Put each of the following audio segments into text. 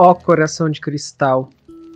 Ó coração de cristal,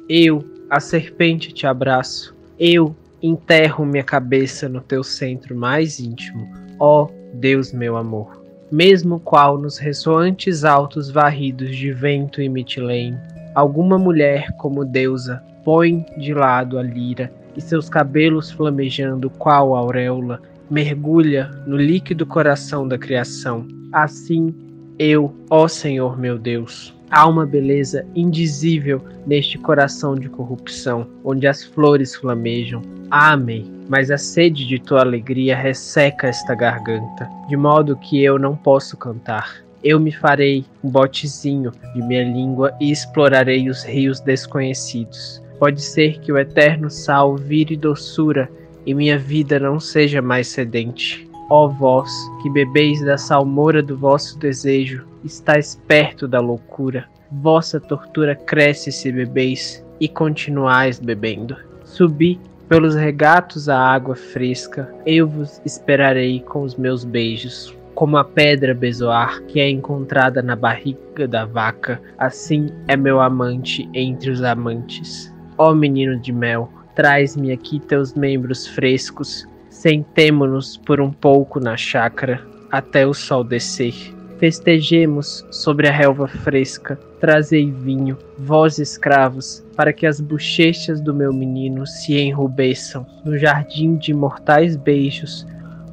eu, a serpente, te abraço. Eu enterro minha cabeça no teu centro mais íntimo, ó Deus meu amor. Mesmo qual nos ressoantes altos varridos de vento e mitilene, alguma mulher como deusa põe de lado a lira e seus cabelos flamejando qual auréola mergulha no líquido coração da criação. Assim eu, ó Senhor meu Deus, há uma beleza indizível neste coração de corrupção, onde as flores flamejam. Amém. Mas a sede de tua alegria resseca esta garganta, de modo que eu não posso cantar. Eu me farei um botezinho de minha língua e explorarei os rios desconhecidos. Pode ser que o eterno sal vire doçura e minha vida não seja mais sedente. Ó vós, que bebeis da salmoura do vosso desejo, estáis perto da loucura. Vossa tortura cresce se bebeis e continuais bebendo. Subi pelos regatos à água fresca, eu vos esperarei com os meus beijos. Como a pedra bezoar que é encontrada na barriga da vaca, assim é meu amante entre os amantes. Ó menino de mel, traz-me aqui teus membros frescos, Sentemo-nos por um pouco na chácara até o sol descer. Festejemos sobre a relva fresca, trazei vinho, vós escravos, para que as bochechas do meu menino se enrubeçam no jardim de mortais beijos.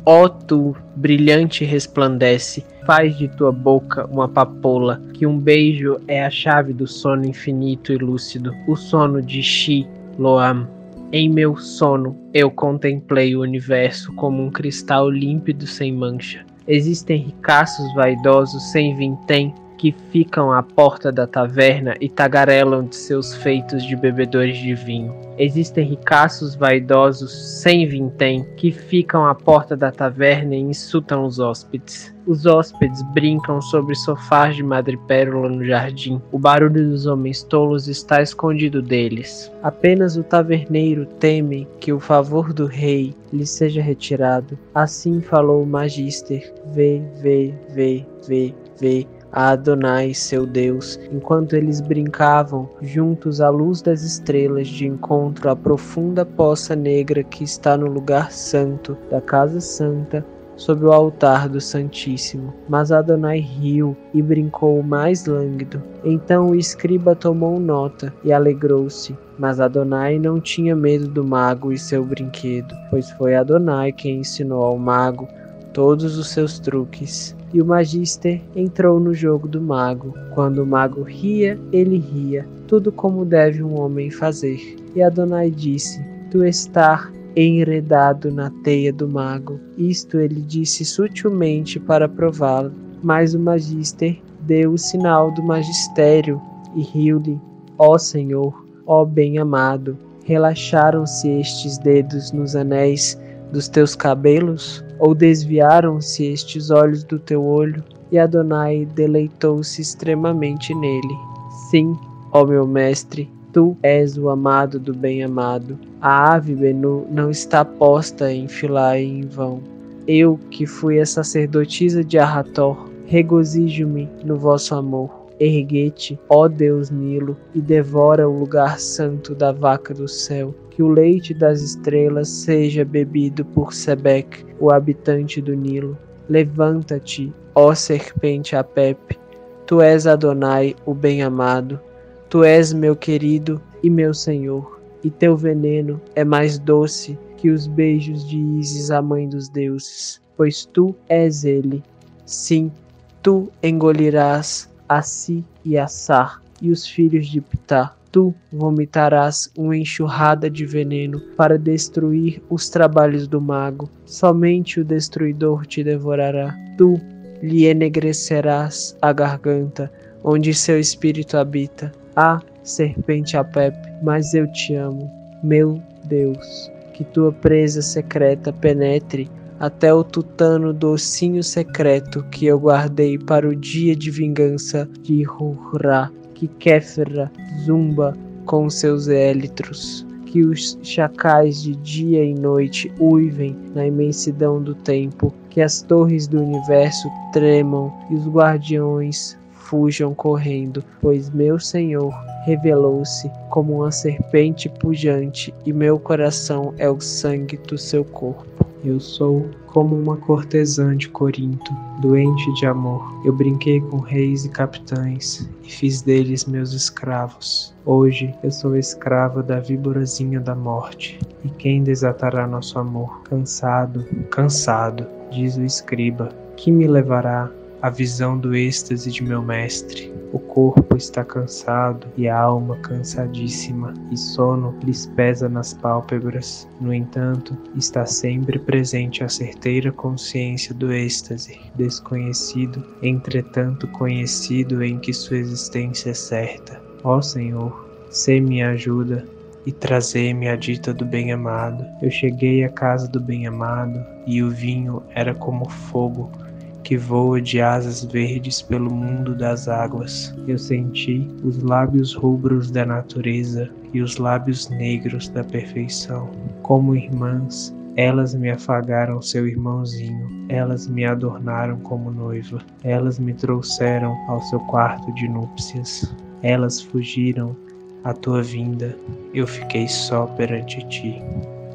Ó tu, brilhante resplandece, faz de tua boca uma papoula, que um beijo é a chave do sono infinito e lúcido, o sono de Shi Loam. Em meu sono, eu contemplei o universo como um cristal límpido sem mancha. Existem ricaços vaidosos sem vintém que ficam à porta da taverna e tagarelam de seus feitos de bebedores de vinho. Existem ricaços vaidosos sem vintém que ficam à porta da taverna e insultam os hóspedes. Os hóspedes brincam sobre sofás de madrepérola no jardim. O barulho dos homens tolos está escondido deles. Apenas o taverneiro teme que o favor do rei lhe seja retirado. Assim falou o magister. Vê, vê, vê, vê, vê a Adonai, seu Deus, enquanto eles brincavam juntos à luz das estrelas de encontro à profunda poça negra que está no lugar santo da casa santa, sob o altar do Santíssimo. Mas Adonai riu e brincou mais lânguido. Então o escriba tomou nota e alegrou-se. Mas Adonai não tinha medo do mago e seu brinquedo, pois foi Adonai quem ensinou ao mago todos os seus truques. E o magister entrou no jogo do mago. Quando o mago ria, ele ria, tudo como deve um homem fazer. E Adonai disse: Tu estás enredado na teia do mago. Isto ele disse sutilmente para prová-lo. Mas o magister deu o sinal do magistério e riu-lhe: Ó Senhor, ó bem-amado, relaxaram-se estes dedos nos anéis dos teus cabelos? Ou desviaram-se estes olhos do teu olho? E Adonai deleitou-se extremamente nele. Sim, ó meu mestre, tu és o amado do bem-amado. A ave Benu não está posta em Filai em vão. Eu, que fui a sacerdotisa de Arrator, regozijo-me no vosso amor. Erguete, ó Deus Nilo, e devora o lugar santo da vaca do céu. Que o leite das estrelas seja bebido por Sebec, o habitante do Nilo. Levanta-te, ó serpente Apep, tu és Adonai, o bem-amado. Tu és meu querido e meu Senhor, e teu veneno é mais doce que os beijos de Ísis, a mãe dos deuses, pois tu és ele. Sim, tu engolirás a Si e a Sar, e os filhos de Ptah. Tu vomitarás uma enxurrada de veneno para destruir os trabalhos do mago. Somente o destruidor te devorará. Tu lhe enegrecerás a garganta, onde seu espírito habita. Ah, serpente Apep, mas eu te amo, meu Deus. Que tua presa secreta penetre até o tutano docinho secreto que eu guardei para o dia de vingança de Hurra, que Kéfera zumba com seus élitros, que os chacais de dia e noite uivem na imensidão do tempo, que as torres do universo tremam e os guardiões fujam correndo, pois meu Senhor revelou-se como uma serpente pujante e meu coração é o sangue do seu corpo. Eu sou como uma cortesã de Corinto, doente de amor. Eu brinquei com reis e capitães e fiz deles meus escravos. Hoje eu sou escrava da víborazinha da morte. E quem desatará nosso amor? Cansado, cansado, diz o escriba, que me levará à visão do êxtase de meu mestre. O corpo está cansado e a alma cansadíssima, e sono lhes pesa nas pálpebras. No entanto, está sempre presente a certeira consciência do êxtase, desconhecido, entretanto conhecido em que sua existência é certa. Ó Senhor, se me ajuda e trazer-me a dita do bem-amado. Eu cheguei à casa do bem-amado e o vinho era como fogo que voa de asas verdes pelo mundo das águas. Eu senti os lábios rubros da natureza e os lábios negros da perfeição. Como irmãs, elas me afagaram seu irmãozinho, elas me adornaram como noiva, elas me trouxeram ao seu quarto de núpcias, elas fugiram à tua vinda, eu fiquei só perante ti.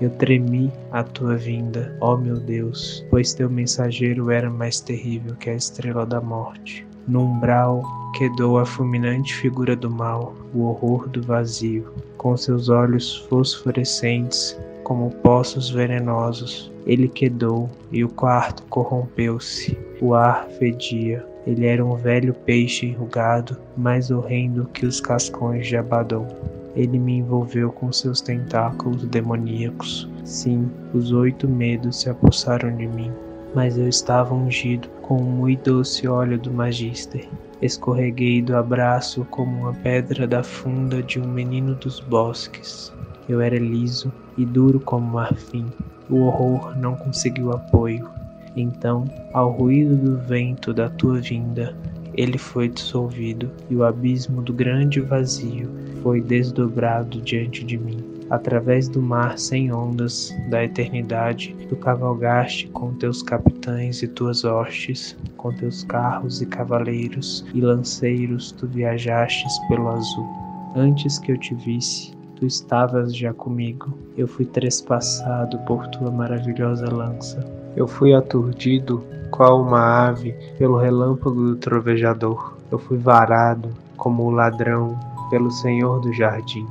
Eu tremi à tua vinda, ó meu Deus, pois teu mensageiro era mais terrível que a estrela da morte. No umbral quedou a fulminante figura do mal, o horror do vazio, com seus olhos fosforescentes como poços venenosos. Ele quedou e o quarto corrompeu-se. O ar fedia. Ele era um velho peixe enrugado, mais horrendo que os cascões de Abaddon. Ele me envolveu com seus tentáculos demoníacos. Sim, os oito medos se apossaram de mim, mas eu estava ungido com o muito doce óleo do Magister. Escorreguei do abraço como uma pedra da funda de um menino dos bosques. Eu era liso e duro como marfim. O horror não conseguiu apoio. Então, ao ruído do vento da tua vinda, ele foi dissolvido e o abismo do grande vazio foi desdobrado diante de mim. Através do mar sem ondas da eternidade, tu cavalgaste com teus capitães e tuas hostes, com teus carros e cavaleiros e lanceiros, tu viajastes pelo azul. Antes que eu te visse, tu estavas já comigo. Eu fui trespassado por tua maravilhosa lança. Eu fui aturdido, qual uma ave, pelo relâmpago do trovejador. Eu fui varado, como o ladrão, pelo Senhor do jardim.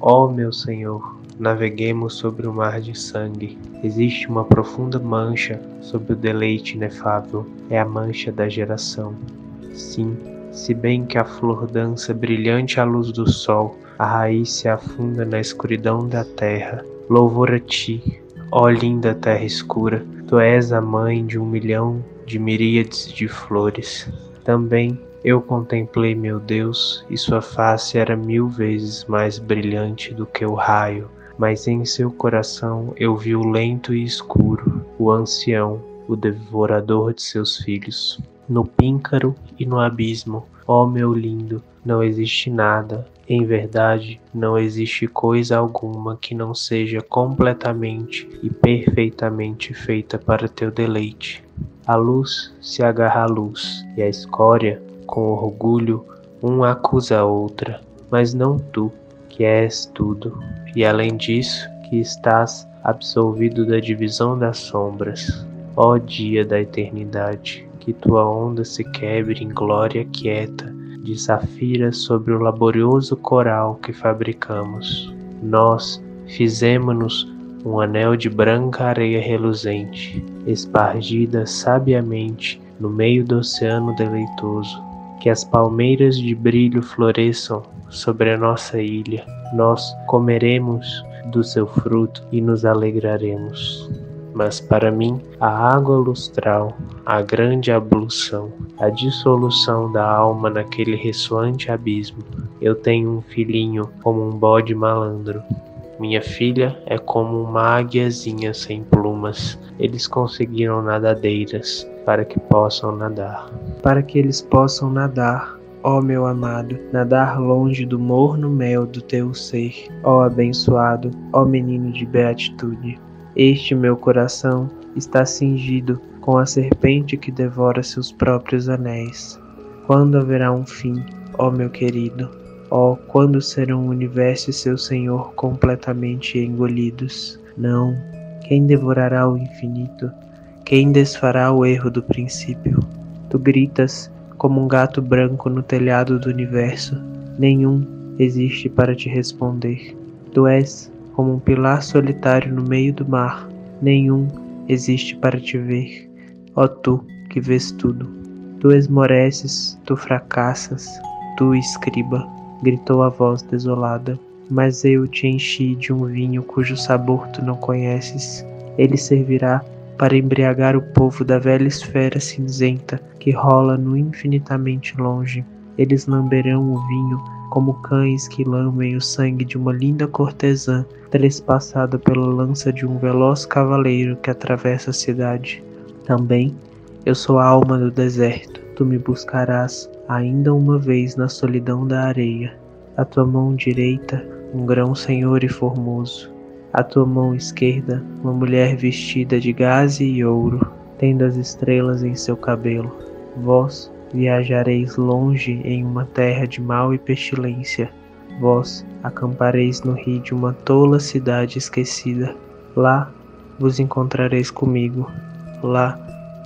Ó meu Senhor, naveguemos sobre o mar de sangue. Existe uma profunda mancha sobre o deleite inefável, é a mancha da geração. Sim, se bem que a flor dança brilhante à luz do sol, a raiz se afunda na escuridão da terra. Louvor a ti, ó linda terra escura, tu és a mãe de um milhão de miríades de flores. Também eu contemplei meu Deus, e sua face era mil vezes mais brilhante do que o raio, mas em seu coração eu vi o lento e escuro, o ancião, o devorador de seus filhos. No píncaro e no abismo, ó meu lindo, não existe nada, em verdade, não existe coisa alguma que não seja completamente e perfeitamente feita para teu deleite. A luz se agarra à luz, e a escória com orgulho, um acusa a outra, mas não tu, que és tudo, e além disso, que estás absolvido da divisão das sombras. Ó dia da eternidade, que tua onda se quebre em glória quieta, de safira sobre o laborioso coral que fabricamos. Nós fizemo-nos um anel de branca areia reluzente, espargida sabiamente no meio do oceano deleitoso, que as palmeiras de brilho floresçam sobre a nossa ilha. Nós comeremos do seu fruto e nos alegraremos. Mas para mim, a água lustral, a grande ablução, a dissolução da alma naquele ressoante abismo. Eu tenho um filhinho como um bode malandro. Minha filha é como uma águiazinha sem plumas. Eles conseguiram nadadeiras para que possam nadar. Para que eles possam nadar, ó meu amado, nadar longe do morno mel do teu ser, ó abençoado, ó menino de beatitude. Este meu coração está cingido com a serpente que devora seus próprios anéis. Quando haverá um fim, ó meu querido? Ó, quando serão o universo e seu Senhor completamente engolidos? Não. Quem devorará o infinito? Quem desfará o erro do princípio? Tu gritas como um gato branco no telhado do universo. Nenhum existe para te responder. Tu és como um pilar solitário no meio do mar. Nenhum existe para te ver. Ó tu que vês tudo. Tu esmoreces, tu fracassas, tu escriba, gritou a voz desolada. Mas eu te enchi de um vinho cujo sabor tu não conheces. Ele servirá para embriagar o povo da velha esfera cinzenta que rola no infinitamente longe. Eles lamberão o vinho como cães que lambem o sangue de uma linda cortesã trespassada pela lança de um veloz cavaleiro que atravessa a cidade. Também eu sou a alma do deserto. Tu me buscarás ainda uma vez na solidão da areia. A tua mão direita, um grão senhor e formoso à tua mão esquerda, uma mulher vestida de gaze e ouro, tendo as estrelas em seu cabelo. Vós viajareis longe em uma terra de mal e pestilência. Vós acampareis no rio de uma tola cidade esquecida. Lá vos encontrareis comigo. Lá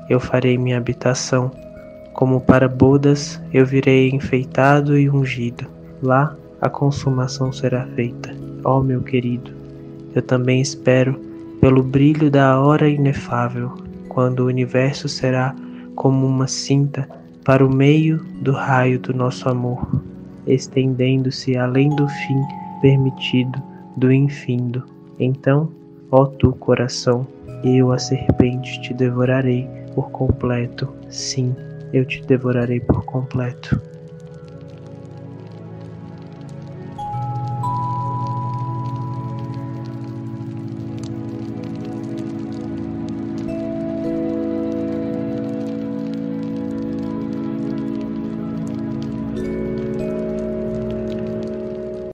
eu farei minha habitação. Como para bodas eu virei enfeitado e ungido. Lá a consumação será feita. Ó oh, meu querido, eu também espero pelo brilho da hora inefável, quando o universo será como uma cinta para o meio do raio do nosso amor, estendendo-se além do fim permitido do infindo. Então, ó tu coração, eu a serpente te devorarei por completo. Sim, eu te devorarei por completo.